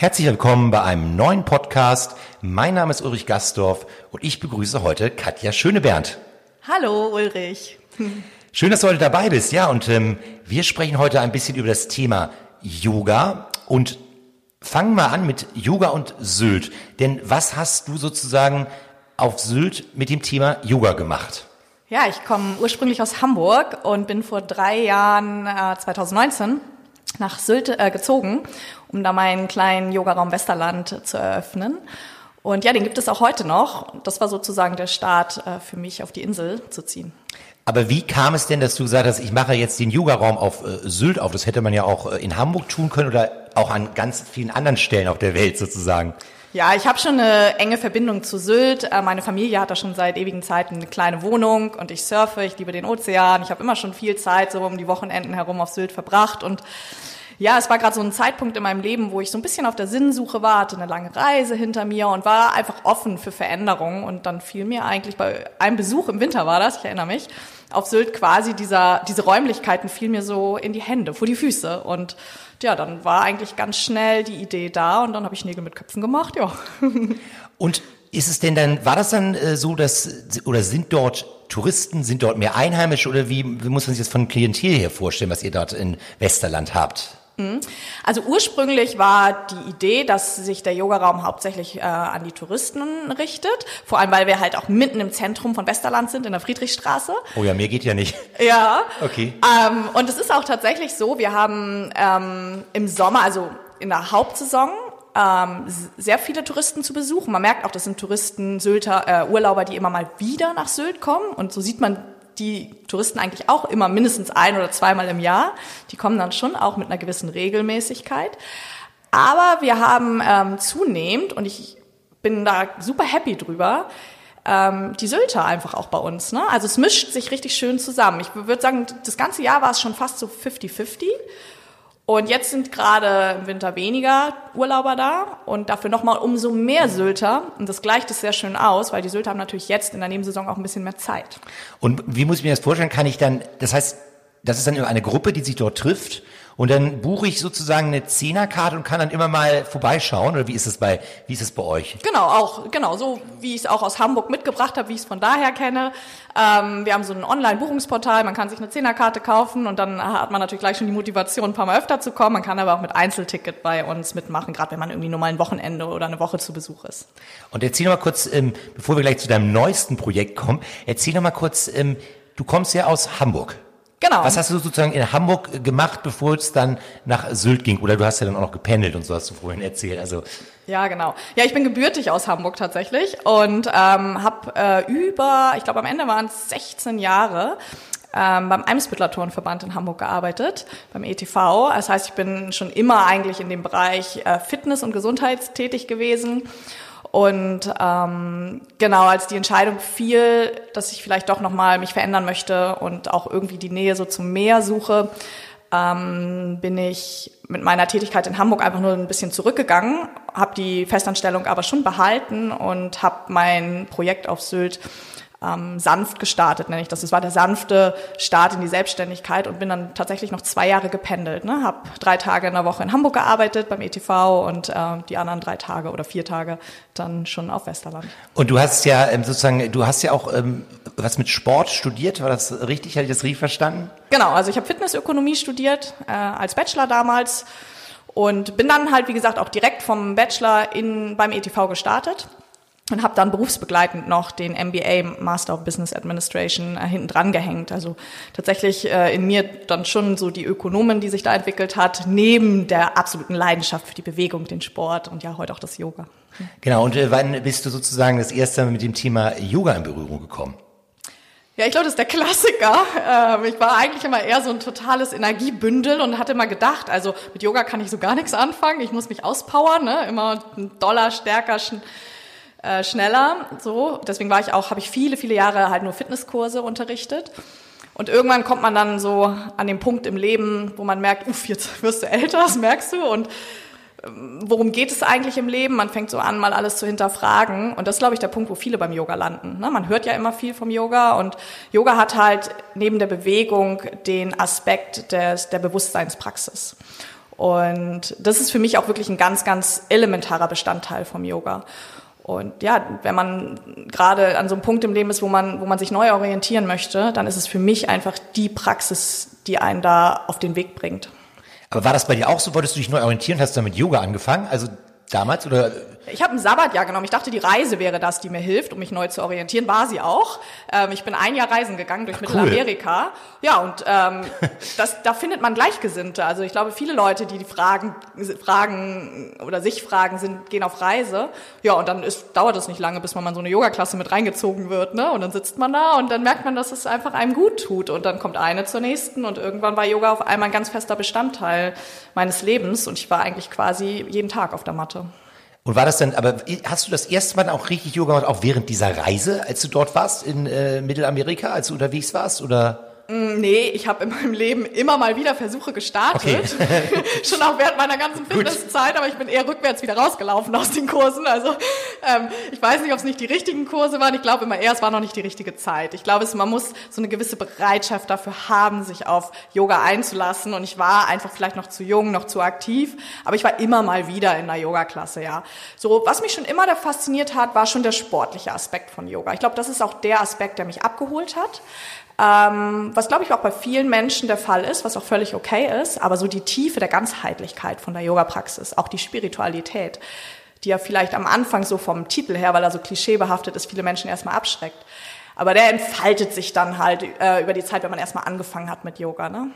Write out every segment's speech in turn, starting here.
Herzlich willkommen bei einem neuen Podcast. Mein Name ist Ulrich Gastorf und ich begrüße heute Katja Schönebernd. Hallo Ulrich. Schön, dass du heute dabei bist. Ja, und ähm, wir sprechen heute ein bisschen über das Thema Yoga und fangen mal an mit Yoga und Sylt. Denn was hast du sozusagen auf Sylt mit dem Thema Yoga gemacht? Ja, ich komme ursprünglich aus Hamburg und bin vor drei Jahren, äh, 2019, nach Sylt äh, gezogen, um da meinen kleinen Yogaraum Westerland zu eröffnen. Und ja, den gibt es auch heute noch. Das war sozusagen der Start äh, für mich, auf die Insel zu ziehen. Aber wie kam es denn, dass du gesagt hast, ich mache jetzt den Yoga-Raum auf äh, Sylt auf? Das hätte man ja auch äh, in Hamburg tun können oder auch an ganz vielen anderen Stellen auf der Welt sozusagen. Ja, ich habe schon eine enge Verbindung zu Sylt. Äh, meine Familie hat da schon seit ewigen Zeiten eine kleine Wohnung und ich surfe, ich liebe den Ozean. Ich habe immer schon viel Zeit so um die Wochenenden herum auf Sylt verbracht und ja, es war gerade so ein Zeitpunkt in meinem Leben, wo ich so ein bisschen auf der Sinnsuche war, hatte eine lange Reise hinter mir und war einfach offen für Veränderungen. Und dann fiel mir eigentlich bei einem Besuch im Winter war das, ich erinnere mich, auf Sylt quasi dieser, diese Räumlichkeiten fiel mir so in die Hände, vor die Füße. Und ja, dann war eigentlich ganz schnell die Idee da und dann habe ich Nägel mit Köpfen gemacht, ja. Und ist es denn dann, war das dann äh, so, dass, oder sind dort Touristen, sind dort mehr Einheimische oder wie, wie muss man sich das von Klientel her vorstellen, was ihr dort in Westerland habt? Also ursprünglich war die Idee, dass sich der Yogaraum hauptsächlich äh, an die Touristen richtet. Vor allem, weil wir halt auch mitten im Zentrum von Westerland sind, in der Friedrichstraße. Oh ja, mir geht ja nicht. Ja. Okay. Ähm, und es ist auch tatsächlich so, wir haben ähm, im Sommer, also in der Hauptsaison, ähm, sehr viele Touristen zu besuchen. Man merkt auch, das sind Touristen, Sylter, äh, Urlauber, die immer mal wieder nach Sylt kommen. Und so sieht man die Touristen eigentlich auch immer mindestens ein oder zweimal im Jahr. Die kommen dann schon auch mit einer gewissen Regelmäßigkeit. Aber wir haben ähm, zunehmend, und ich bin da super happy drüber, ähm, die Sylter einfach auch bei uns. Ne? Also es mischt sich richtig schön zusammen. Ich würde sagen, das ganze Jahr war es schon fast so 50-50. Und jetzt sind gerade im Winter weniger Urlauber da und dafür nochmal umso mehr Sylter. Und das gleicht es sehr schön aus, weil die Sylter haben natürlich jetzt in der Nebensaison auch ein bisschen mehr Zeit. Und wie muss ich mir das vorstellen? Kann ich dann, das heißt, das ist dann eine Gruppe, die sich dort trifft und dann buche ich sozusagen eine Zehnerkarte und kann dann immer mal vorbeischauen oder wie ist es bei wie ist es bei euch? Genau, auch genau so wie ich es auch aus Hamburg mitgebracht habe, wie ich es von daher kenne. Ähm, wir haben so ein Online-Buchungsportal, man kann sich eine Zehnerkarte kaufen und dann hat man natürlich gleich schon die Motivation, ein paar Mal öfter zu kommen. Man kann aber auch mit Einzelticket bei uns mitmachen, gerade wenn man irgendwie nur mal ein Wochenende oder eine Woche zu Besuch ist. Und erzähl noch mal kurz, ähm, bevor wir gleich zu deinem neuesten Projekt kommen, erzähl noch mal kurz, ähm, du kommst ja aus Hamburg. Genau. Was hast du sozusagen in Hamburg gemacht, bevor es dann nach Sylt ging? Oder du hast ja dann auch noch gependelt und so hast du vorhin erzählt. Also ja, genau. Ja, ich bin gebürtig aus Hamburg tatsächlich und ähm, habe äh, über, ich glaube am Ende waren es 16 Jahre ähm, beim Eimsbüttler Turnverband in Hamburg gearbeitet, beim ETV. Das heißt, ich bin schon immer eigentlich in dem Bereich äh, Fitness und Gesundheit tätig gewesen. Und ähm, genau, als die Entscheidung fiel, dass ich vielleicht doch nochmal mich verändern möchte und auch irgendwie die Nähe so zum Meer suche, ähm, bin ich mit meiner Tätigkeit in Hamburg einfach nur ein bisschen zurückgegangen, habe die Festanstellung aber schon behalten und habe mein Projekt auf Sylt ähm, sanft gestartet, nenne ich das. Es war der sanfte Start in die Selbstständigkeit und bin dann tatsächlich noch zwei Jahre gependelt. Ne? Habe drei Tage in der Woche in Hamburg gearbeitet beim ETV und äh, die anderen drei Tage oder vier Tage dann schon auf Westerland. Und du hast ja ähm, sozusagen, du hast ja auch ähm, was mit Sport studiert, war das richtig? Hatte ich das richtig verstanden? Genau, also ich habe Fitnessökonomie studiert äh, als Bachelor damals und bin dann halt, wie gesagt, auch direkt vom Bachelor in, beim ETV gestartet und habe dann berufsbegleitend noch den MBA Master of Business Administration äh, hinten dran gehängt. Also tatsächlich äh, in mir dann schon so die Ökonomen, die sich da entwickelt hat, neben der absoluten Leidenschaft für die Bewegung, den Sport und ja heute auch das Yoga. Genau. Und äh, wann bist du sozusagen das erste Mal mit dem Thema Yoga in Berührung gekommen? Ja, ich glaube, das ist der Klassiker. Ähm, ich war eigentlich immer eher so ein totales Energiebündel und hatte immer gedacht, also mit Yoga kann ich so gar nichts anfangen. Ich muss mich auspowern, ne? immer ein Dollar stärker, äh, schneller. So, deswegen war ich auch, habe ich viele, viele Jahre halt nur Fitnesskurse unterrichtet. Und irgendwann kommt man dann so an den Punkt im Leben, wo man merkt, uff, jetzt wirst du älter, das merkst du. Und ähm, worum geht es eigentlich im Leben? Man fängt so an, mal alles zu hinterfragen. Und das ist, glaube ich, der Punkt, wo viele beim Yoga landen. Ne? Man hört ja immer viel vom Yoga und Yoga hat halt neben der Bewegung den Aspekt des, der Bewusstseinspraxis. Und das ist für mich auch wirklich ein ganz, ganz elementarer Bestandteil vom Yoga. Und ja, wenn man gerade an so einem Punkt im Leben ist, wo man, wo man sich neu orientieren möchte, dann ist es für mich einfach die Praxis, die einen da auf den Weg bringt. Aber war das bei dir auch so? Wolltest du dich neu orientieren? Hast du mit Yoga angefangen? Also damals oder ich habe ein Sabbatjahr genommen. Ich dachte, die Reise wäre das, die mir hilft, um mich neu zu orientieren. War sie auch. Ähm, ich bin ein Jahr reisen gegangen durch Ach, Mittelamerika. Cool. Ja, und ähm, das, da findet man Gleichgesinnte. Also ich glaube, viele Leute, die die Fragen, Fragen oder sich fragen, sind, gehen auf Reise. Ja, und dann ist, dauert es nicht lange, bis man mal so eine Yogaklasse mit reingezogen wird. Ne? Und dann sitzt man da und dann merkt man, dass es einfach einem gut tut. Und dann kommt eine zur nächsten und irgendwann war Yoga auf einmal ein ganz fester Bestandteil meines Lebens. Und ich war eigentlich quasi jeden Tag auf der Matte. Und war das dann, aber hast du das erste Mal auch richtig Yoga gemacht, auch während dieser Reise, als du dort warst in äh, Mittelamerika, als du unterwegs warst, oder? Mm, nee, ich habe in meinem Leben immer mal wieder Versuche gestartet. Okay. Schon auch während meiner ganzen Fitnesszeit, aber ich bin eher rückwärts wieder rausgelaufen aus den Kursen. Also ähm, ich weiß nicht, ob es nicht die richtigen Kurse waren. Ich glaube immer eher, es war noch nicht die richtige Zeit. Ich glaube, es, man muss so eine gewisse Bereitschaft dafür haben, sich auf Yoga einzulassen. Und ich war einfach vielleicht noch zu jung, noch zu aktiv. Aber ich war immer mal wieder in einer Yoga-Klasse, ja. So, was mich schon immer da fasziniert hat, war schon der sportliche Aspekt von Yoga. Ich glaube, das ist auch der Aspekt, der mich abgeholt hat. Ähm, was glaube ich auch bei vielen Menschen der Fall ist, was auch völlig okay ist, aber so die Tiefe der Ganzheitlichkeit von der Yoga-Praxis, auch die Spiritualität, die ja vielleicht am Anfang so vom Titel her, weil er so klischeebehaftet ist, viele Menschen erstmal abschreckt. Aber der entfaltet sich dann halt äh, über die Zeit, wenn man erstmal angefangen hat mit Yoga. Ne?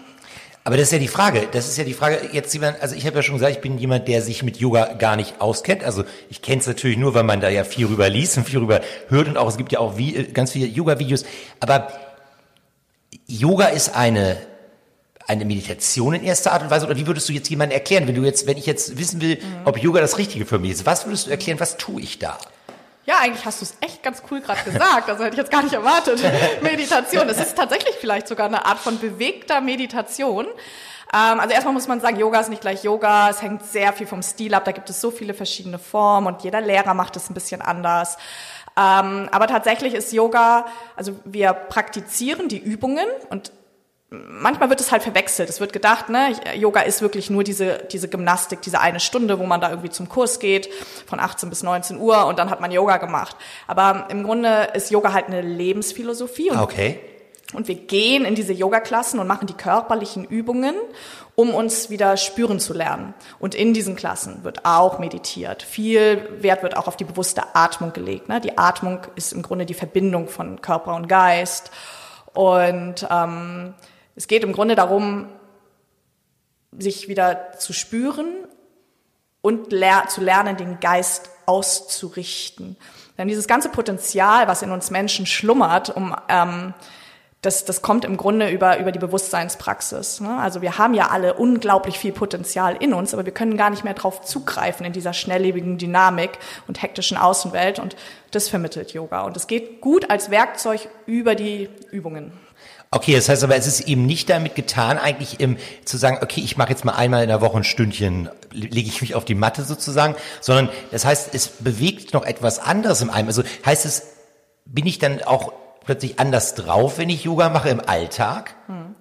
Aber das ist ja die Frage. Das ist ja die Frage. Jetzt jemand, also ich habe ja schon gesagt, ich bin jemand, der sich mit Yoga gar nicht auskennt. Also ich kenne es natürlich nur, weil man da ja viel rüber liest und viel rüber hört und auch es gibt ja auch wie, ganz viele Yoga-Videos. Aber Yoga ist eine eine Meditation in erster Art und Weise oder wie würdest du jetzt jemandem erklären, wenn du jetzt, wenn ich jetzt wissen will, mhm. ob Yoga das Richtige für mich ist, was würdest du erklären, was tue ich da? Ja, eigentlich hast du es echt ganz cool gerade gesagt. Also hätte ich jetzt gar nicht erwartet. Meditation. Es ist tatsächlich vielleicht sogar eine Art von bewegter Meditation. Ähm, also erstmal muss man sagen, Yoga ist nicht gleich Yoga. Es hängt sehr viel vom Stil ab. Da gibt es so viele verschiedene Formen und jeder Lehrer macht es ein bisschen anders. Ähm, aber tatsächlich ist Yoga, also wir praktizieren die Übungen und manchmal wird es halt verwechselt. Es wird gedacht, ne, Yoga ist wirklich nur diese, diese Gymnastik, diese eine Stunde, wo man da irgendwie zum Kurs geht, von 18 bis 19 Uhr und dann hat man Yoga gemacht. Aber im Grunde ist Yoga halt eine Lebensphilosophie. Und okay. Und wir gehen in diese Yoga-Klassen und machen die körperlichen Übungen, um uns wieder spüren zu lernen. Und in diesen Klassen wird auch meditiert. Viel Wert wird auch auf die bewusste Atmung gelegt. Ne? Die Atmung ist im Grunde die Verbindung von Körper und Geist. Und ähm, es geht im Grunde darum, sich wieder zu spüren und ler zu lernen, den Geist auszurichten. Denn dieses ganze Potenzial, was in uns Menschen schlummert, um ähm, das, das kommt im Grunde über, über die Bewusstseinspraxis. Ne? Also wir haben ja alle unglaublich viel Potenzial in uns, aber wir können gar nicht mehr drauf zugreifen in dieser schnelllebigen Dynamik und hektischen Außenwelt. Und das vermittelt Yoga. Und es geht gut als Werkzeug über die Übungen. Okay, das heißt aber, es ist eben nicht damit getan, eigentlich im, zu sagen, okay, ich mache jetzt mal einmal in der Woche ein Stündchen, lege ich mich auf die Matte sozusagen, sondern das heißt, es bewegt noch etwas anderes in einem. Also heißt es, bin ich dann auch plötzlich anders drauf, wenn ich Yoga mache im Alltag? Hm.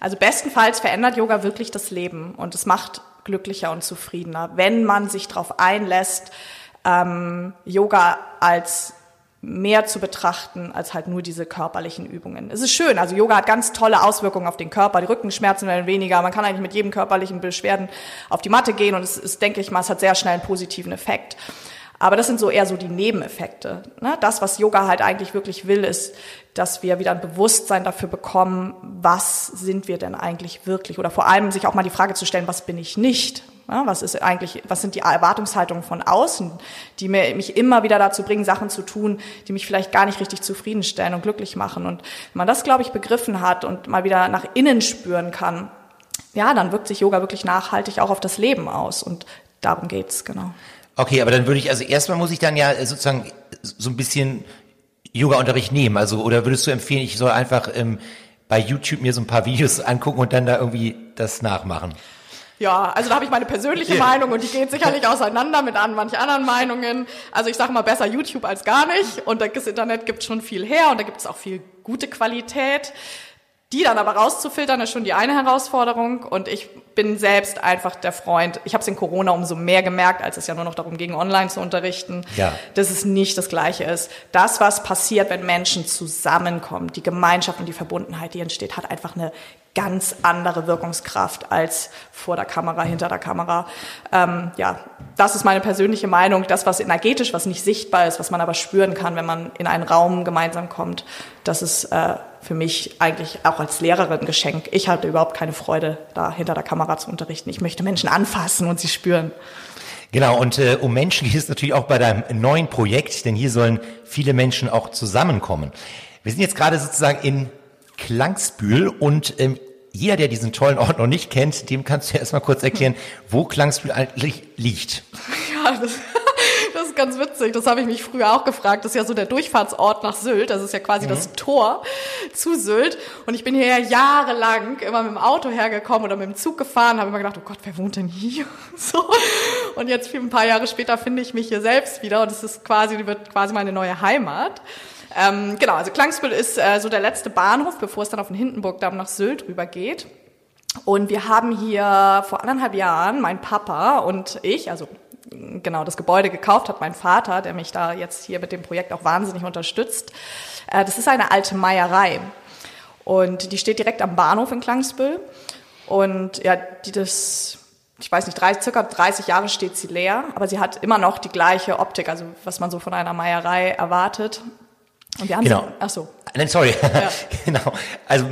Also bestenfalls verändert Yoga wirklich das Leben und es macht glücklicher und zufriedener, wenn man sich darauf einlässt, ähm, Yoga als mehr zu betrachten als halt nur diese körperlichen Übungen. Es ist schön, also Yoga hat ganz tolle Auswirkungen auf den Körper, die Rückenschmerzen werden weniger, man kann eigentlich mit jedem körperlichen Beschwerden auf die Matte gehen und es ist, denke ich mal, es hat sehr schnell einen positiven Effekt. Aber das sind so eher so die Nebeneffekte. Ne? Das, was Yoga halt eigentlich wirklich will, ist, dass wir wieder ein Bewusstsein dafür bekommen, was sind wir denn eigentlich wirklich? Oder vor allem sich auch mal die Frage zu stellen, was bin ich nicht? Ja, was ist eigentlich, was sind die Erwartungshaltungen von außen, die mir, mich immer wieder dazu bringen, Sachen zu tun, die mich vielleicht gar nicht richtig zufriedenstellen und glücklich machen. Und wenn man das, glaube ich, begriffen hat und mal wieder nach innen spüren kann, ja, dann wirkt sich Yoga wirklich nachhaltig auch auf das Leben aus. Und darum geht's, genau. Okay, aber dann würde ich, also erstmal muss ich dann ja sozusagen so ein bisschen Yoga-Unterricht nehmen. Also, oder würdest du empfehlen, ich soll einfach ähm, bei YouTube mir so ein paar Videos angucken und dann da irgendwie das nachmachen? Ja, also da habe ich meine persönliche yeah. Meinung und die geht sicherlich auseinander mit an manch anderen Meinungen. Also ich sage mal besser YouTube als gar nicht und das Internet gibt schon viel her und da gibt es auch viel gute Qualität. Die dann aber rauszufiltern, ist schon die eine Herausforderung. Und ich bin selbst einfach der Freund. Ich habe es in Corona umso mehr gemerkt, als es ja nur noch darum ging, online zu unterrichten, ja. dass es nicht das Gleiche ist. Das, was passiert, wenn Menschen zusammenkommen, die Gemeinschaft und die Verbundenheit, die entsteht, hat einfach eine ganz andere Wirkungskraft als vor der Kamera, hinter der Kamera. Ähm, ja, das ist meine persönliche Meinung. Das, was energetisch, was nicht sichtbar ist, was man aber spüren kann, wenn man in einen Raum gemeinsam kommt, das ist äh, für mich eigentlich auch als Lehrerin Geschenk. Ich hatte überhaupt keine Freude, da hinter der Kamera zu unterrichten. Ich möchte Menschen anfassen und sie spüren. Genau, und äh, um Menschen geht es natürlich auch bei deinem neuen Projekt, denn hier sollen viele Menschen auch zusammenkommen. Wir sind jetzt gerade sozusagen in Klangsbühl und ähm, jeder, der diesen tollen Ort noch nicht kennt, dem kannst du erstmal kurz erklären, wo Klangsbühl eigentlich liegt. Ja, das das ist ganz witzig. Das habe ich mich früher auch gefragt. Das ist ja so der Durchfahrtsort nach Sylt. Das ist ja quasi mhm. das Tor zu Sylt. Und ich bin hier ja jahrelang immer mit dem Auto hergekommen oder mit dem Zug gefahren. Habe immer gedacht, oh Gott, wer wohnt denn hier? So. Und jetzt ein paar Jahre später finde ich mich hier selbst wieder. Und es ist quasi, wird quasi meine neue Heimat. Ähm, genau, also Klangsbüll ist äh, so der letzte Bahnhof, bevor es dann auf den Hindenburgdamm nach Sylt rüber geht. Und wir haben hier vor anderthalb Jahren, mein Papa und ich, also genau das Gebäude gekauft hat, mein Vater, der mich da jetzt hier mit dem Projekt auch wahnsinnig unterstützt. Äh, das ist eine alte Meierei. Und die steht direkt am Bahnhof in Klangsbüll. Und ja, die das, ich weiß nicht, drei, circa 30 Jahre steht sie leer, aber sie hat immer noch die gleiche Optik, also was man so von einer Meierei erwartet. Und wir haben genau. ach so. Nein, sorry. Ja. genau. Also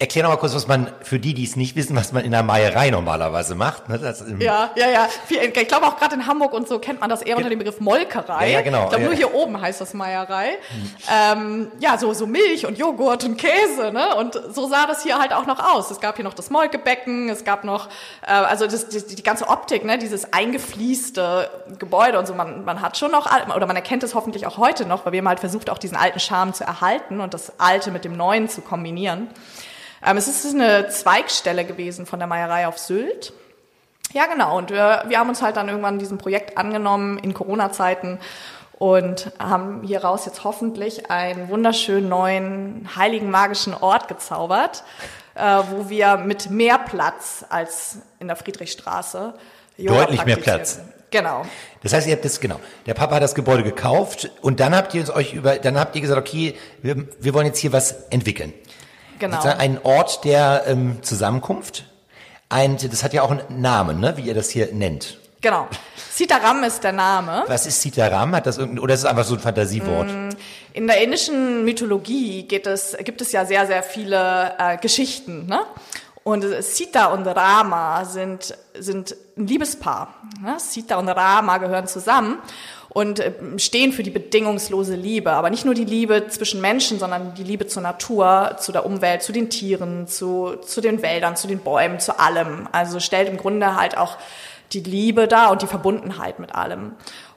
erklär noch mal kurz, was man für die, die es nicht wissen, was man in der Meierei normalerweise macht. Ne? Das, ja, ja, ja. Ich glaube auch gerade in Hamburg und so kennt man das eher unter dem Begriff Molkerei. Ja, ja genau. Ich glaube, ja. nur hier oben heißt das Meierei. Hm. Ähm, ja, so, so Milch und Joghurt und Käse. Ne? Und so sah das hier halt auch noch aus. Es gab hier noch das Molkebecken, es gab noch, äh, also das, die, die ganze Optik, ne? dieses eingefließte Gebäude und so. Man, man hat schon noch, oder man erkennt es hoffentlich auch heute noch, weil wir haben halt versucht, auch diesen alten Charme zu erhalten und das Alte mit dem Neuen zu kombinieren. Ähm, es ist eine Zweigstelle gewesen von der Meierei auf Sylt. Ja, genau. Und wir, wir haben uns halt dann irgendwann diesem Projekt angenommen in Corona-Zeiten und haben hieraus jetzt hoffentlich einen wunderschönen neuen heiligen magischen Ort gezaubert, äh, wo wir mit mehr Platz als in der Friedrichstraße Yoga deutlich mehr Platz. Genau. Das heißt, ihr habt das genau. Der Papa hat das Gebäude gekauft und dann habt ihr euch über, dann habt ihr gesagt, okay, wir, wir wollen jetzt hier was entwickeln. Genau. Ein Ort der ähm, Zusammenkunft. Ein, das hat ja auch einen Namen, ne, wie ihr das hier nennt. Genau. Sitaram ist der Name. Was ist Sitaram? Hat das irgendein, oder ist es einfach so ein Fantasiewort? Mm, in der indischen Mythologie geht es, gibt es ja sehr, sehr viele äh, Geschichten. Ne? Und Sita und Rama sind, sind ein Liebespaar. Ja, Sita und Rama gehören zusammen und äh, stehen für die bedingungslose Liebe. Aber nicht nur die Liebe zwischen Menschen, sondern die Liebe zur Natur, zu der Umwelt, zu den Tieren, zu, zu den Wäldern, zu den Bäumen, zu allem. Also stellt im Grunde halt auch die Liebe da und die Verbundenheit mit allem.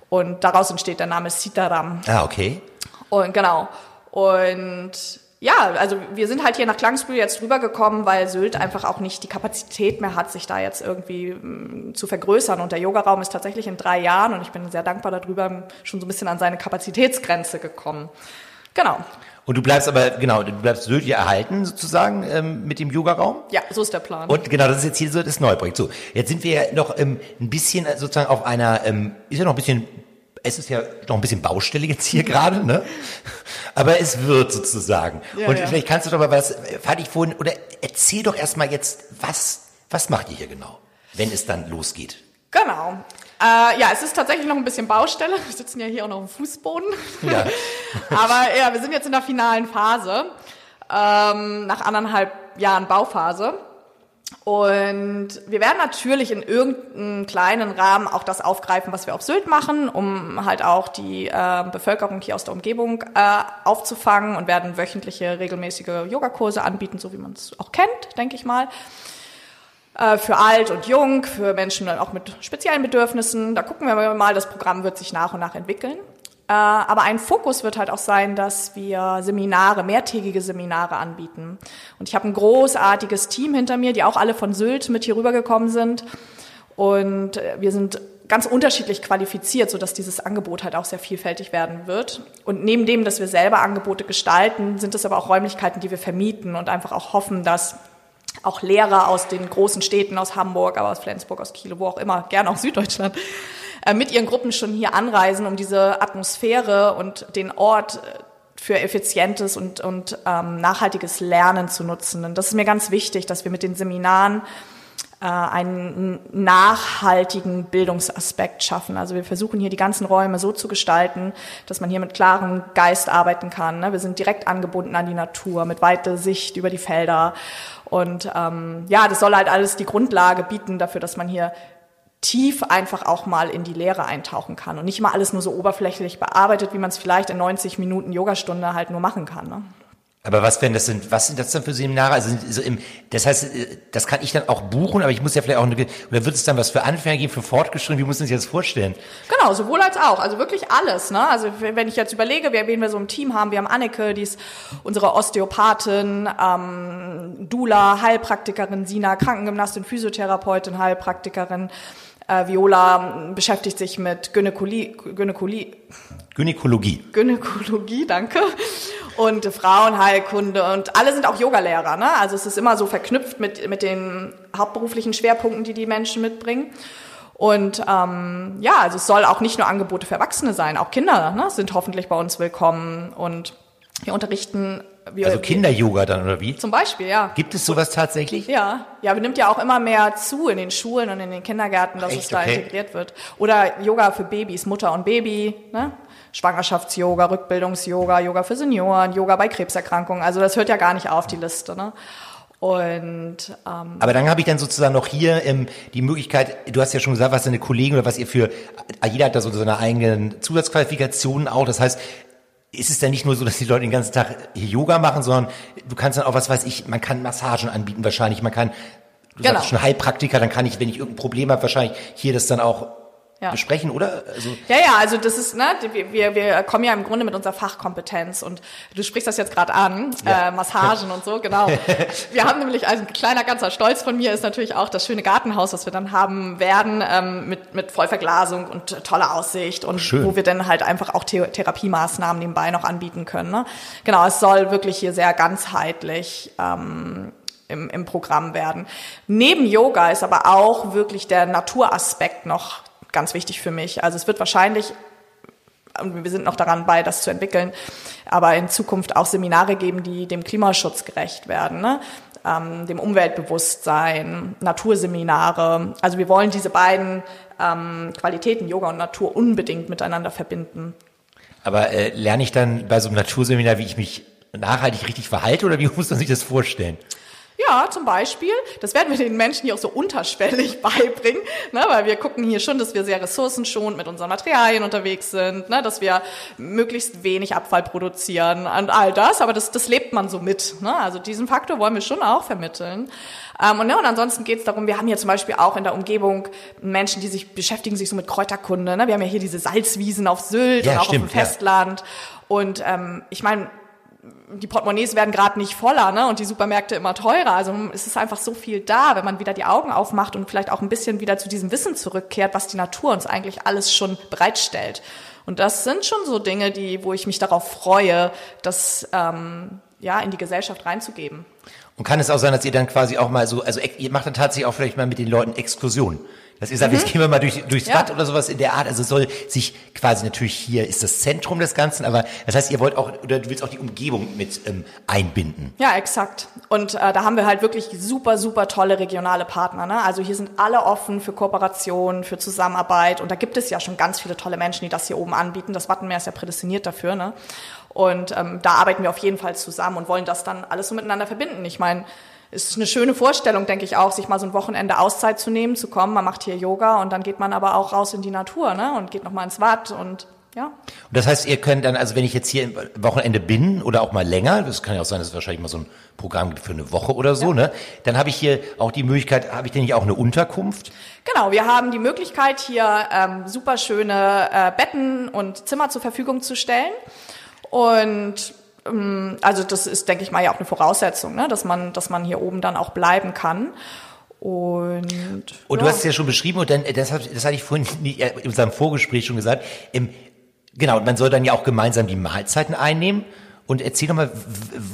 Und daraus entsteht der Name Sitaram. Ah, okay. Und genau. Und ja, also wir sind halt hier nach Klangsbühl jetzt rübergekommen, weil Sylt einfach auch nicht die Kapazität mehr hat, sich da jetzt irgendwie mm, zu vergrößern. Und der Yogaraum ist tatsächlich in drei Jahren, und ich bin sehr dankbar darüber, schon so ein bisschen an seine Kapazitätsgrenze gekommen. Genau. Und du bleibst aber, genau, du bleibst Sylt hier erhalten sozusagen ähm, mit dem Yogaraum? Ja, so ist der Plan. Und genau, das ist jetzt hier so das Neuprojekt. So, jetzt sind wir ja noch ähm, ein bisschen sozusagen auf einer, ähm, ist ja noch ein bisschen es ist ja noch ein bisschen Baustelle jetzt hier gerade, ne? Aber es wird sozusagen. Ja, und ja. vielleicht kannst du doch mal was, fand ich vorhin, oder erzähl doch erstmal jetzt, was, was macht ihr hier genau, wenn es dann losgeht? Genau. Äh, ja, es ist tatsächlich noch ein bisschen Baustelle. Wir sitzen ja hier auch noch im Fußboden. Ja. Aber ja, wir sind jetzt in der finalen Phase, ähm, nach anderthalb Jahren Bauphase. Und wir werden natürlich in irgendeinem kleinen Rahmen auch das aufgreifen, was wir auf Sylt machen, um halt auch die äh, Bevölkerung hier aus der Umgebung äh, aufzufangen und werden wöchentliche regelmäßige Yogakurse anbieten, so wie man es auch kennt, denke ich mal. Äh, für alt und jung, für Menschen auch mit speziellen Bedürfnissen. Da gucken wir mal, das Programm wird sich nach und nach entwickeln. Äh, aber ein Fokus wird halt auch sein, dass wir Seminare, mehrtägige Seminare anbieten. Und ich habe ein großartiges Team hinter mir, die auch alle von Sylt mit hier rübergekommen sind. Und äh, wir sind ganz unterschiedlich qualifiziert, sodass dieses Angebot halt auch sehr vielfältig werden wird. Und neben dem, dass wir selber Angebote gestalten, sind es aber auch Räumlichkeiten, die wir vermieten und einfach auch hoffen, dass auch Lehrer aus den großen Städten, aus Hamburg, aber aus Flensburg, aus Kiel, wo auch immer, gerne auch Süddeutschland, äh, mit ihren Gruppen schon hier anreisen, um diese Atmosphäre und den Ort äh, für effizientes und, und ähm, nachhaltiges Lernen zu nutzen. Und das ist mir ganz wichtig, dass wir mit den Seminaren äh, einen nachhaltigen Bildungsaspekt schaffen. Also wir versuchen hier die ganzen Räume so zu gestalten, dass man hier mit klarem Geist arbeiten kann. Ne? Wir sind direkt angebunden an die Natur, mit weiter Sicht über die Felder. Und ähm, ja, das soll halt alles die Grundlage bieten dafür, dass man hier tief einfach auch mal in die Lehre eintauchen kann und nicht immer alles nur so oberflächlich bearbeitet, wie man es vielleicht in 90 Minuten Yogastunde halt nur machen kann. Ne? Aber was werden das denn, was sind das denn für Seminare? Also so im, das heißt, äh, das kann ich dann auch buchen, aber ich muss ja vielleicht auch eine, oder wird es dann was für Anfänger geben, für Fortgeschrittene? Wie muss man sich das vorstellen? Genau, sowohl als auch. Also wirklich alles, ne? Also wenn ich jetzt überlege, wer, wen wir so im Team haben, wir haben Anneke, die ist unsere Osteopathin, ähm, Dula, Heilpraktikerin, Sina, Krankengymnastin, Physiotherapeutin, Heilpraktikerin, äh, Viola beschäftigt sich mit Gynäkologie, Gynäkologie. Gynäkologie. Gynäkologie, danke. Und Frauenheilkunde und alle sind auch Yogalehrer. Ne? Also es ist immer so verknüpft mit, mit den hauptberuflichen Schwerpunkten, die die Menschen mitbringen. Und ähm, ja, also es soll auch nicht nur Angebote für Erwachsene sein, auch Kinder ne, sind hoffentlich bei uns willkommen und wir unterrichten wir, also Kinder-Yoga dann oder wie? Zum Beispiel, ja. Gibt es sowas tatsächlich? Ja, ja, nimmt ja auch immer mehr zu in den Schulen und in den Kindergärten, dass Echt? es da okay. integriert wird. Oder Yoga für Babys, Mutter und Baby, ne? Schwangerschafts-Yoga, Rückbildungs-Yoga, Yoga für Senioren, Yoga bei Krebserkrankungen. Also das hört ja gar nicht auf die Liste, ne? Und ähm, aber dann habe ich dann sozusagen noch hier ähm, die Möglichkeit. Du hast ja schon gesagt, was deine Kollegen oder was ihr für jeder hat da so seine eigenen Zusatzqualifikationen auch. Das heißt, ist es dann nicht nur so, dass die Leute den ganzen Tag hier Yoga machen, sondern du kannst dann auch, was weiß ich, man kann Massagen anbieten wahrscheinlich, man kann, du genau. sagst schon Heilpraktiker, dann kann ich, wenn ich irgendein Problem habe, wahrscheinlich hier das dann auch ja. besprechen, oder? Also ja, ja, also das ist, ne, wir, wir kommen ja im Grunde mit unserer Fachkompetenz und du sprichst das jetzt gerade an, ja. äh, Massagen und so, genau. wir haben nämlich, also ein kleiner ganzer Stolz von mir ist natürlich auch das schöne Gartenhaus, was wir dann haben werden, ähm, mit, mit Vollverglasung und toller Aussicht und Schön. wo wir dann halt einfach auch The Therapiemaßnahmen nebenbei noch anbieten können. Ne? Genau, es soll wirklich hier sehr ganzheitlich ähm, im, im Programm werden. Neben Yoga ist aber auch wirklich der Naturaspekt noch ganz wichtig für mich. Also es wird wahrscheinlich, und wir sind noch daran bei, das zu entwickeln, aber in Zukunft auch Seminare geben, die dem Klimaschutz gerecht werden. Ne? Ähm, dem Umweltbewusstsein, Naturseminare. Also wir wollen diese beiden ähm, Qualitäten, Yoga und Natur, unbedingt miteinander verbinden. Aber äh, lerne ich dann bei so einem Naturseminar, wie ich mich nachhaltig richtig verhalte oder wie muss man sich das vorstellen? Ja, zum Beispiel. Das werden wir den Menschen hier auch so unterschwellig beibringen, ne, weil wir gucken hier schon, dass wir sehr ressourcenschonend mit unseren Materialien unterwegs sind, ne, dass wir möglichst wenig Abfall produzieren und all das. Aber das, das lebt man so mit. Ne? Also diesen Faktor wollen wir schon auch vermitteln. Ähm, und, ne, und ansonsten geht es darum, wir haben hier zum Beispiel auch in der Umgebung Menschen, die sich beschäftigen sich so mit Kräuterkunde. Ne? Wir haben ja hier diese Salzwiesen auf Sylt Ja, und auch stimmt, auf dem Festland. Und ähm, ich meine, die Portemonnaies werden gerade nicht voller, ne? Und die Supermärkte immer teurer. Also es ist einfach so viel da, wenn man wieder die Augen aufmacht und vielleicht auch ein bisschen wieder zu diesem Wissen zurückkehrt, was die Natur uns eigentlich alles schon bereitstellt. Und das sind schon so Dinge, die, wo ich mich darauf freue, das ähm, ja in die Gesellschaft reinzugeben. Und kann es auch sein, dass ihr dann quasi auch mal so, also ihr macht dann tatsächlich auch vielleicht mal mit den Leuten Exkursionen. Dass ihr sagt, jetzt gehen wir mal durch, durchs Mhm. Ja. Bad oder sowas in der Art. Also soll sich quasi natürlich hier ist das Zentrum des Ganzen, aber das heißt, ihr wollt auch, oder du willst auch die Umgebung mit ähm, einbinden. Ja, exakt. Und äh, da haben wir halt wirklich super, super tolle regionale Partner. Ne? Also hier sind alle offen für Kooperation, für Zusammenarbeit. Und da gibt es ja schon ganz viele tolle Menschen, die das hier oben anbieten. Das Wattenmeer ist ja prädestiniert dafür. Ne? Und ähm, da arbeiten wir auf jeden Fall zusammen und wollen das dann alles so miteinander verbinden. Ich meine, ist eine schöne Vorstellung, denke ich auch, sich mal so ein Wochenende Auszeit zu nehmen, zu kommen. Man macht hier Yoga und dann geht man aber auch raus in die Natur ne? und geht nochmal ins Watt und ja. Und das heißt, ihr könnt dann, also wenn ich jetzt hier im Wochenende bin oder auch mal länger, das kann ja auch sein, dass es wahrscheinlich mal so ein Programm gibt für eine Woche oder so, ne? Dann habe ich hier auch die Möglichkeit, habe ich denn nicht auch eine Unterkunft? Genau, wir haben die Möglichkeit, hier ähm, super schöne äh, Betten und Zimmer zur Verfügung zu stellen. Und also das ist, denke ich mal, ja auch eine Voraussetzung, ne? dass man, dass man hier oben dann auch bleiben kann. Und, Und du hast es ja schon beschrieben und dann, äh, das, das hatte ich vorhin äh, in unserem Vorgespräch schon gesagt. Im, genau, man soll dann ja auch gemeinsam die Mahlzeiten einnehmen. Und erzähl doch mal,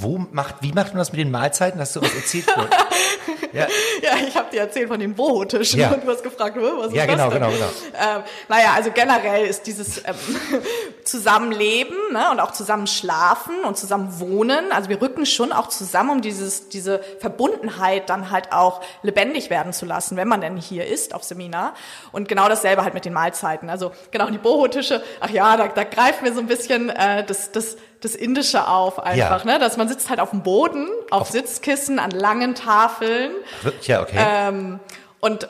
wo macht, wie macht man das mit den Mahlzeiten? Hast du was erzählt? ja, Ja, ich habe dir erzählt von dem Bohotisch Ja. und du hast gefragt, "Hä, was ist Ja, das genau, denn? genau, genau. Ähm, naja, also generell ist dieses ähm, Zusammenleben ne, und auch zusammen schlafen und zusammen wohnen, also wir rücken schon auch zusammen, um dieses, diese Verbundenheit dann halt auch lebendig werden zu lassen, wenn man denn hier ist auf Seminar. Und genau dasselbe halt mit den Mahlzeiten. Also genau die Bohotische, ach ja, da, da greifen wir so ein bisschen äh, das, das, das Indische auf einfach, Ja. ne? Dass man sitzt halt auf dem Boden, auf Sitzkissen, an langen Tafeln. ja, okay. Ähm, und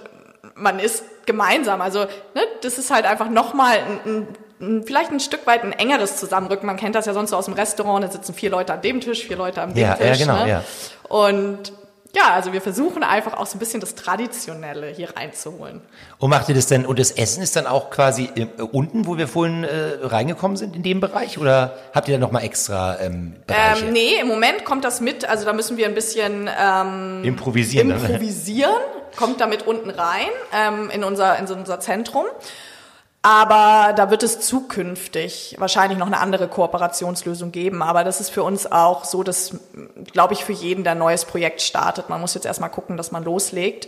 man ist gemeinsam. Also ne, das ist halt einfach nochmal ein, ein, vielleicht ein Stück weit ein engeres Zusammenrücken. Man kennt das ja sonst so aus dem Restaurant, da sitzen vier Leute an dem Tisch, vier Leute dem Ja, ja, Tisch. genau, ne? ja. Und ja, also wir versuchen einfach auch so ein bisschen das Traditionelle hier reinzuholen. Und macht ihr das denn, und das Essen ist dann auch quasi äh, unten, wo wir vorhin äh, reingekommen sind in dem Bereich? Oder habt ihr da nochmal extra ähm, Bereiche? Ähm, nee, im Moment kommt das mit, also da müssen wir ein bisschen ähm, Improvisieren. ne? improvisieren, kommt damit unten rein ähm, in, unser, in so unser Zentrum. Aber da wird es zukünftig wahrscheinlich noch eine andere Kooperationslösung geben. Aber das ist für uns auch so, dass, glaube ich, für jeden, der ein neues Projekt startet, man muss jetzt erstmal gucken, dass man loslegt.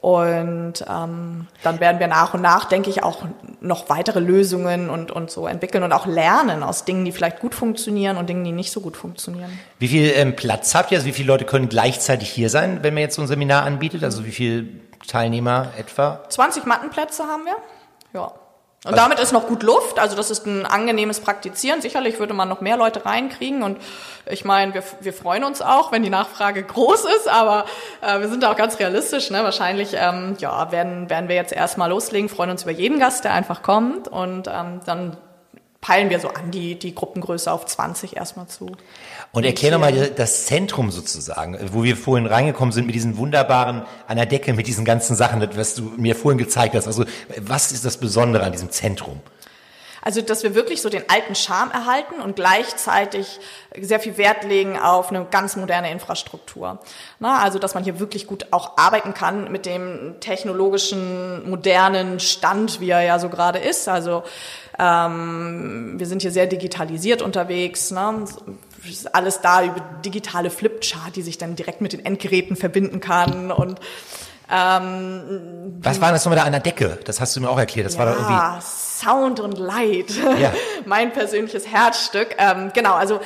Und ähm, dann werden wir nach und nach, denke ich, auch noch weitere Lösungen und, und so entwickeln und auch lernen aus Dingen, die vielleicht gut funktionieren und Dingen, die nicht so gut funktionieren. Wie viel ähm, Platz habt ihr? Also wie viele Leute können gleichzeitig hier sein, wenn man jetzt so ein Seminar anbietet? Also wie viele Teilnehmer etwa? 20 Mattenplätze haben wir. Ja. Und damit ist noch gut Luft, also das ist ein angenehmes Praktizieren. Sicherlich würde man noch mehr Leute reinkriegen und ich meine, wir, wir freuen uns auch, wenn die Nachfrage groß ist, aber äh, wir sind da auch ganz realistisch. Ne? Wahrscheinlich ähm, ja, werden, werden wir jetzt erstmal loslegen, freuen uns über jeden Gast, der einfach kommt und ähm, dann peilen wir so an die, die Gruppengröße auf 20 erstmal zu. Und erklär nochmal das Zentrum sozusagen, wo wir vorhin reingekommen sind mit diesen wunderbaren, an der Decke, mit diesen ganzen Sachen, was du mir vorhin gezeigt hast. Also was ist das Besondere an diesem Zentrum? Also, dass wir wirklich so den alten Charme erhalten und gleichzeitig sehr viel Wert legen auf eine ganz moderne Infrastruktur. Na, also, dass man hier wirklich gut auch arbeiten kann mit dem technologischen, modernen Stand, wie er ja so gerade ist. Also, ähm, wir sind hier sehr digitalisiert unterwegs. Ne? Ist alles da über digitale Flipchart, die sich dann direkt mit den Endgeräten verbinden kann und ähm, Was war das nochmal da an der Decke? Das hast du mir auch erklärt. Das war da irgendwie. ja, Sound und Light. Ja. mein persönliches Herzstück. Ähm, genau, also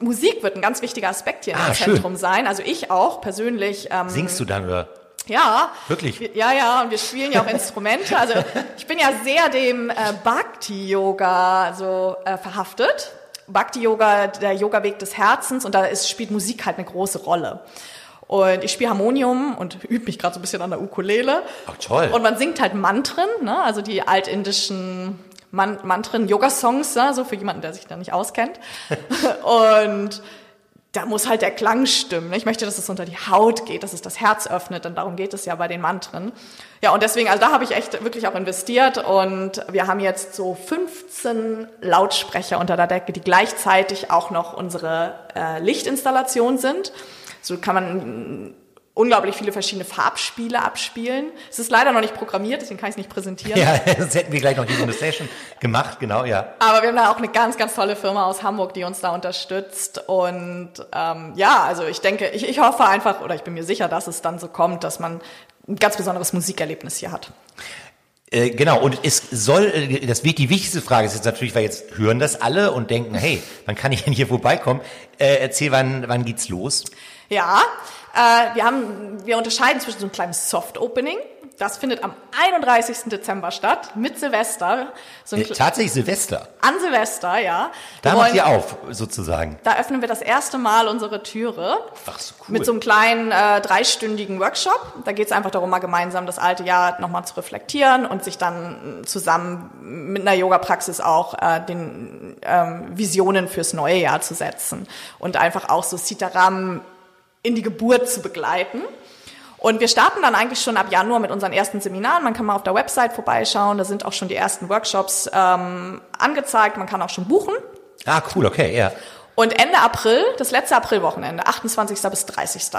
Musik wird ein ganz wichtiger Aspekt hier Ah, im schön. Zentrum sein. Also ich auch persönlich. Ähm, Singst du dann oder? Ja. Wirklich? Wir, ja, ja, und wir spielen ja auch Instrumente. Also ich bin ja sehr dem äh, Bhakti-Yoga so äh, verhaftet. Bhakti-Yoga, der Yoga-Weg des Herzens und da ist, spielt Musik halt eine große Rolle. Und ich spiele Harmonium und übe mich gerade so ein bisschen an der Ukulele. Ach, toll. Und man singt halt Mantren, ne? also die altindischen Man Mantren, Yoga-Songs, ne? so für jemanden, der sich da nicht auskennt. und da muss halt der Klang stimmen. Ich möchte, dass es unter die Haut geht, dass es das Herz öffnet, denn darum geht es ja bei den Mantren. Ja, und deswegen, also da habe ich echt wirklich auch investiert und wir haben jetzt so 15 Lautsprecher unter der Decke, die gleichzeitig auch noch unsere äh, Lichtinstallation sind. So kann man unglaublich viele verschiedene Farbspiele abspielen. Es ist leider noch nicht programmiert, deswegen kann ich es nicht präsentieren. Ja, das hätten wir gleich noch diese Session gemacht, genau, ja. Aber wir haben da auch eine ganz, ganz tolle Firma aus Hamburg, die uns da unterstützt. Und ähm, ja, also ich denke, ich, ich hoffe einfach, oder ich bin mir sicher, dass es dann so kommt, dass man ein ganz besonderes Musikerlebnis hier hat. Äh, genau, und es soll, äh, das wird die wichtigste Frage ist jetzt natürlich, weil jetzt hören das alle und denken, hey, wann kann ich denn hier vorbeikommen? Äh, erzähl, wann, wann geht's los? Ja, äh, wir, haben, wir unterscheiden zwischen so einem kleinen Soft-Opening. Das findet am 31. Dezember statt, mit Silvester. So äh, tatsächlich Silvester? An Silvester, ja. Da wir macht ihr auf, sozusagen. Da öffnen wir das erste Mal unsere Türe. Ach, so cool. Mit so einem kleinen äh, dreistündigen Workshop. Da geht es einfach darum, mal gemeinsam das alte Jahr nochmal zu reflektieren und sich dann zusammen mit einer Yoga-Praxis auch äh, den ähm, Visionen fürs neue Jahr zu setzen. Und einfach auch so Sitaram in die Geburt zu begleiten. Und wir starten dann eigentlich schon ab Januar mit unseren ersten Seminaren. Man kann mal auf der Website vorbeischauen. Da sind auch schon die ersten Workshops ähm, angezeigt. Man kann auch schon buchen. Ah, cool, okay, ja. Und Ende April, das letzte Aprilwochenende, 28. bis 30.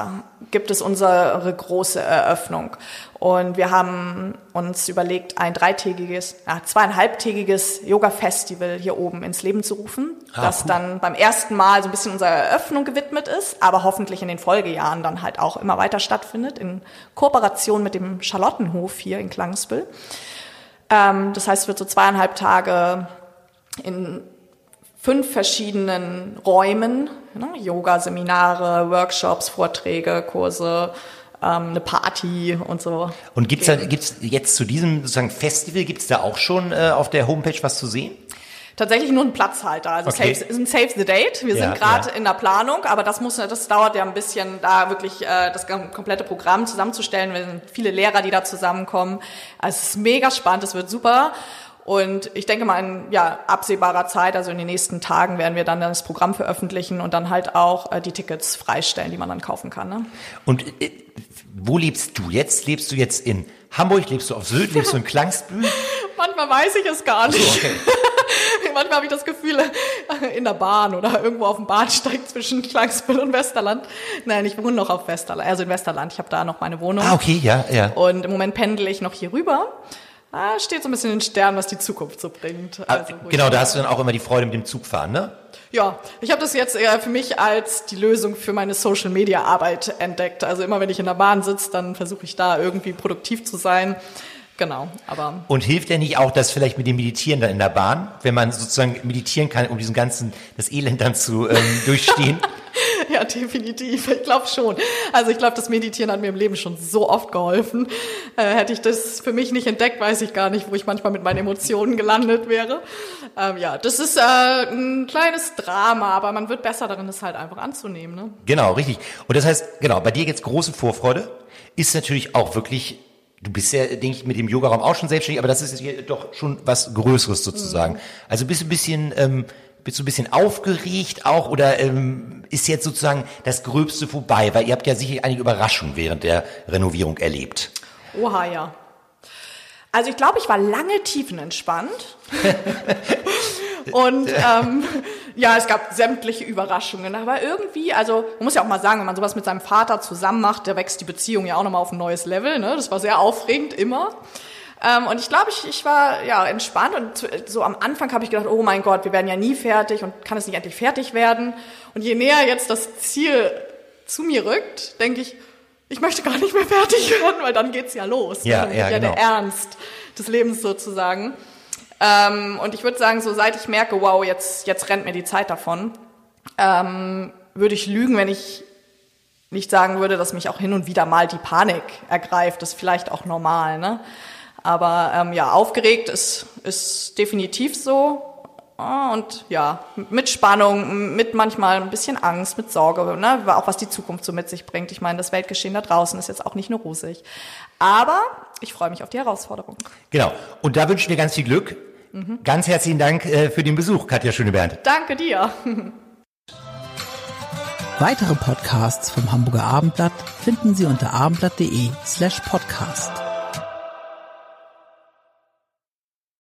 gibt es unsere große Eröffnung. Und wir haben uns überlegt, ein dreitägiges, ja, zweieinhalbtägiges Yoga-Festival hier oben ins Leben zu rufen, ah, das cool. dann beim ersten Mal so ein bisschen unserer Eröffnung gewidmet ist, aber hoffentlich in den Folgejahren dann halt auch immer weiter stattfindet, in Kooperation mit dem Charlottenhof hier in Klangsbüll. Ähm, das heißt, es wird so zweieinhalb Tage in fünf verschiedenen Räumen, ne, Yoga-Seminare, Workshops, Vorträge, Kurse, ähm, eine Party und so. Und gibt's da, gibt's jetzt zu diesem sozusagen Festival, gibt's da auch schon äh, auf der Homepage was zu sehen? Tatsächlich nur ein Platzhalter, also okay. save, ein Save the Date. Wir ja, sind gerade ja. in der Planung, aber das muss, das dauert ja ein bisschen, da wirklich äh, das komplette Programm zusammenzustellen. Wir sind viele Lehrer, die da zusammenkommen. Also es ist mega spannend, es wird super. Und ich denke mal, in ja, absehbarer Zeit, also in den nächsten Tagen, werden wir dann das Programm veröffentlichen und dann halt auch äh, die Tickets freistellen, die man dann kaufen kann. Ne? Und äh, wo lebst du jetzt? Lebst du jetzt in Hamburg? Lebst du auf Sylt? Lebst du in Klangsbühl? Manchmal weiß ich es gar nicht. So, okay. Manchmal habe ich das Gefühl, in der Bahn oder irgendwo auf dem Bahnsteig zwischen Klangsbüll und Westerland. Nein, ich wohne noch auf Westerland, also in Westerland. Ich habe da noch meine Wohnung. Ah, okay, ja, ja. Und im Moment pendle ich noch hier rüber. Ah, steht so ein bisschen in den Sternen, was die Zukunft so bringt. Ah, also, genau, da hast du dann auch immer die Freude mit dem Zugfahren, ne? Ja, ich habe das jetzt eher für mich als die Lösung für meine Social Media Arbeit entdeckt. Also immer wenn ich in der Bahn sitze, dann versuche ich da irgendwie produktiv zu sein. Genau, aber. Und hilft denn nicht auch das vielleicht mit dem Meditieren dann in der Bahn, wenn man sozusagen meditieren kann, um diesen ganzen, das Elend dann zu ähm, durchstehen? ja, definitiv. Ich glaube schon. Also ich glaube, das Meditieren hat mir im Leben schon so oft geholfen. Äh, hätte ich das für mich nicht entdeckt, weiß ich gar nicht, wo ich manchmal mit meinen Emotionen gelandet wäre. Ähm, ja, das ist äh, ein kleines Drama, aber man wird besser darin, es halt einfach anzunehmen. Ne? Genau, richtig. Und das heißt, genau, bei dir jetzt große Vorfreude ist natürlich auch wirklich Du bist ja, denke ich, mit dem Yogaraum auch schon selbstständig, aber das ist jetzt doch schon was Größeres sozusagen. Mhm. Also bist du ein bisschen, ähm, bist du ein bisschen aufgeregt auch oder ähm, ist jetzt sozusagen das Gröbste vorbei? Weil ihr habt ja sicher einige Überraschungen während der Renovierung erlebt. Oha, ja. Also ich glaube, ich war lange tiefenentspannt. Und ähm, ja, es gab sämtliche Überraschungen. Aber irgendwie, also man muss ja auch mal sagen, wenn man sowas mit seinem Vater zusammen macht, da wächst die Beziehung ja auch nochmal auf ein neues Level. Ne? Das war sehr aufregend immer. Ähm, und ich glaube, ich, ich war ja entspannt und so am Anfang habe ich gedacht, oh mein Gott, wir werden ja nie fertig und kann es nicht endlich fertig werden. Und je näher jetzt das Ziel zu mir rückt, denke ich, ich möchte gar nicht mehr fertig werden, weil dann geht's ja los. Ja, ja, ja genau. der Ernst des Lebens sozusagen. Ähm, und ich würde sagen, so seit ich merke, wow, jetzt, jetzt rennt mir die Zeit davon, ähm, würde ich lügen, wenn ich nicht sagen würde, dass mich auch hin und wieder mal die Panik ergreift. Das ist vielleicht auch normal, ne? Aber ähm, ja, aufgeregt ist, ist definitiv so. Ah, und ja, mit Spannung, mit manchmal ein bisschen Angst, mit Sorge, ne? auch was die Zukunft so mit sich bringt. Ich meine, das Weltgeschehen da draußen ist jetzt auch nicht nur rosig. Aber ich freue mich auf die Herausforderung. Genau. Und da wünsche ich dir ganz viel Glück. Ganz herzlichen Dank äh, für den Besuch, Katja Schönebernd. Danke dir. Weitere Podcasts vom Hamburger Abendblatt finden Sie unter abendblatt.de slash podcast.